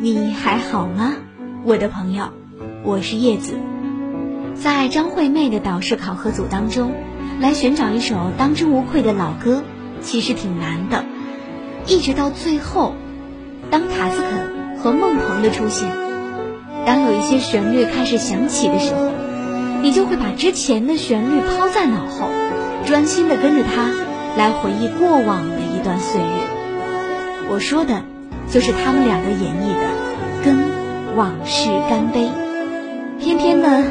你还好吗，我的朋友？我是叶子。在张惠妹的导师考核组当中，来寻找一首当之无愧的老歌，其实挺难的。一直到最后，当塔斯肯和孟鹏的出现，当有一些旋律开始响起的时候，你就会把之前的旋律抛在脑后，专心的跟着它来回忆过往的一段岁月。我说的。就是他们两个演绎的《跟往事干杯》，偏偏呢，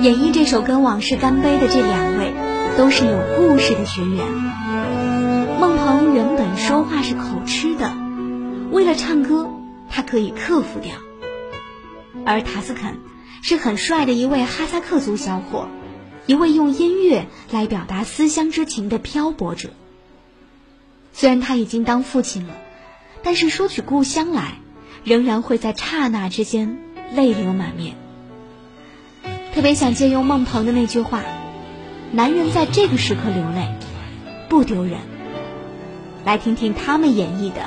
演绎这首《跟往事干杯》的这两位，都是有故事的学员。孟鹏原本说话是口吃的，为了唱歌，他可以克服掉；而塔斯肯是很帅的一位哈萨克族小伙，一位用音乐来表达思乡之情的漂泊者。虽然他已经当父亲了。但是说起故乡来，仍然会在刹那之间泪流满面。特别想借用孟鹏的那句话：“男人在这个时刻流泪，不丢人。”来听听他们演绎的《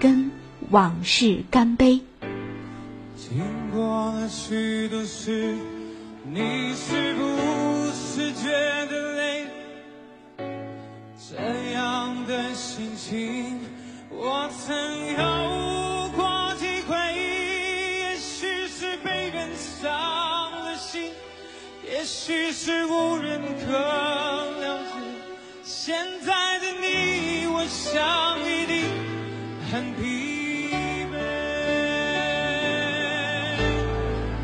跟往事干杯》。经过了许多事，你是不是觉得累？这样的心情。我曾有过体会，也许是被人伤了心，也许是无人可了解。现在的你，我想一定很疲惫。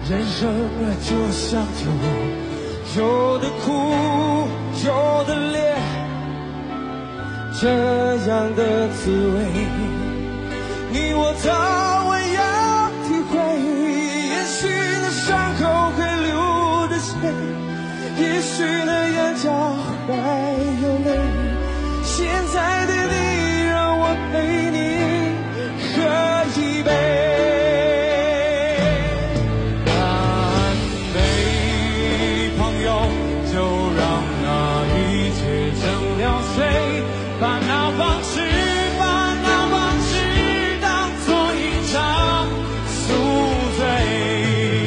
人生啊，就像酒，有的苦，有的烈。这样的滋味，你我早晚要体会。也许那伤口会流着血，也许那眼角还有泪。现在的你，让我陪你喝一杯。干杯，朋友，就让那一切成流水把那往事把那往事当作一场宿醉。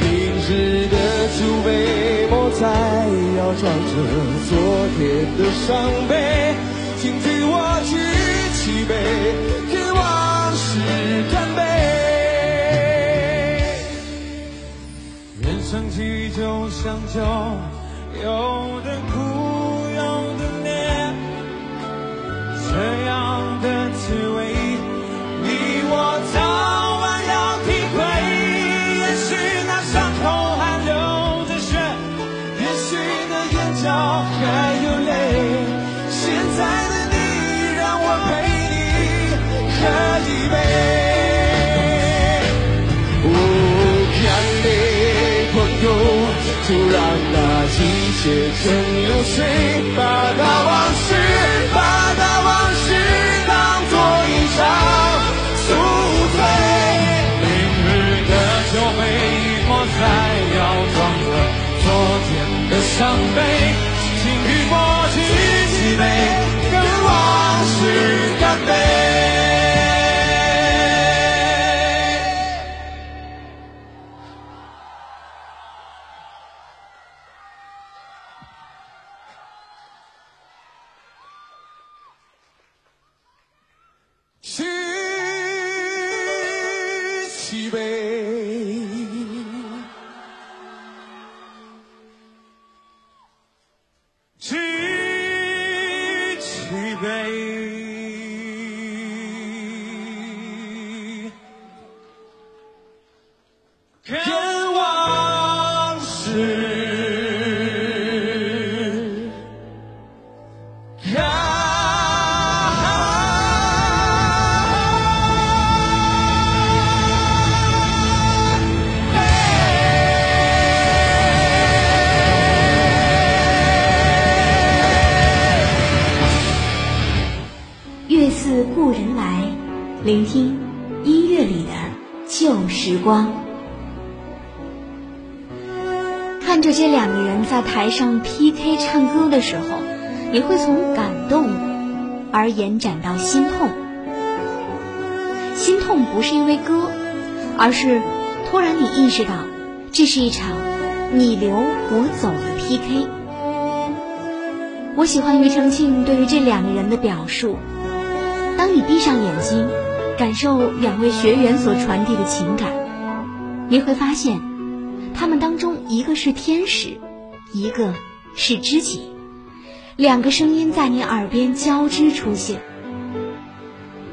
淋湿的酒杯莫再要装着昨天的伤悲请替我举起杯跟往事干杯。人生几就像酒有的苦哦，干杯，朋友，就让那一切写成流水，把那往事，把那往事聆听音乐里的旧时光。看着这两个人在台上 PK 唱歌的时候，你会从感动而延展到心痛。心痛不是因为歌，而是突然你意识到，这是一场你留我走的 PK。我喜欢庾澄庆对于这两个人的表述。当你闭上眼睛，感受两位学员所传递的情感，你会发现，他们当中一个是天使，一个是知己，两个声音在你耳边交织出现。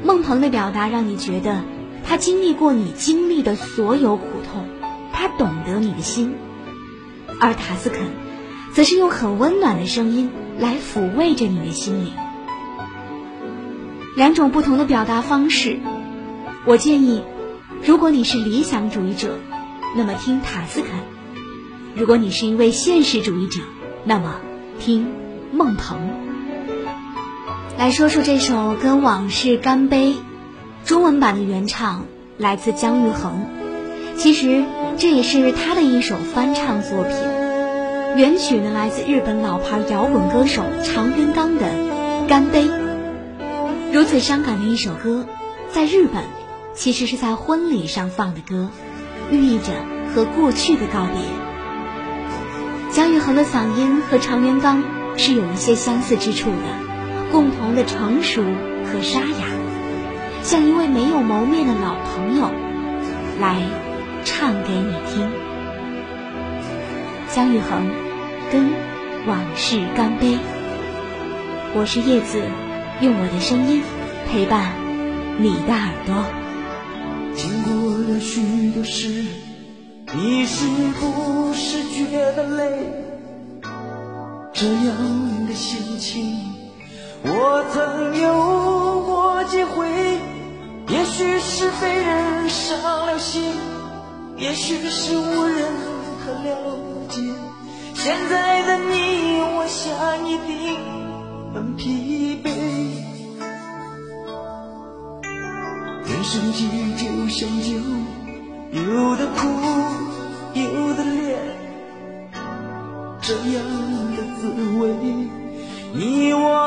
孟鹏的表达让你觉得他经历过你经历的所有苦痛，他懂得你的心；而塔斯肯，则是用很温暖的声音来抚慰着你的心灵。两种不同的表达方式，我建议，如果你是理想主义者，那么听塔斯肯；如果你是一位现实主义者，那么听孟鹏。来说说这首《跟往事干杯》，中文版的原唱来自姜育恒，其实这也是他的一首翻唱作品。原曲呢来自日本老牌摇滚歌手长渊刚的《干杯》。如此伤感的一首歌，在日本其实是在婚礼上放的歌，寓意着和过去的告别。姜育恒的嗓音和常元刚是有一些相似之处的，共同的成熟和沙哑，像一位没有谋面的老朋友，来唱给你听。姜育恒跟往事干杯，我是叶子。用我的声音陪伴你的耳朵。许多事，你是不是觉得累？这样的心情，我曾有过几回。也许是被人伤了心，也许是无人可了解。现在的你，我想一定生气就像酒，有的苦，有的烈，这样的滋味，你我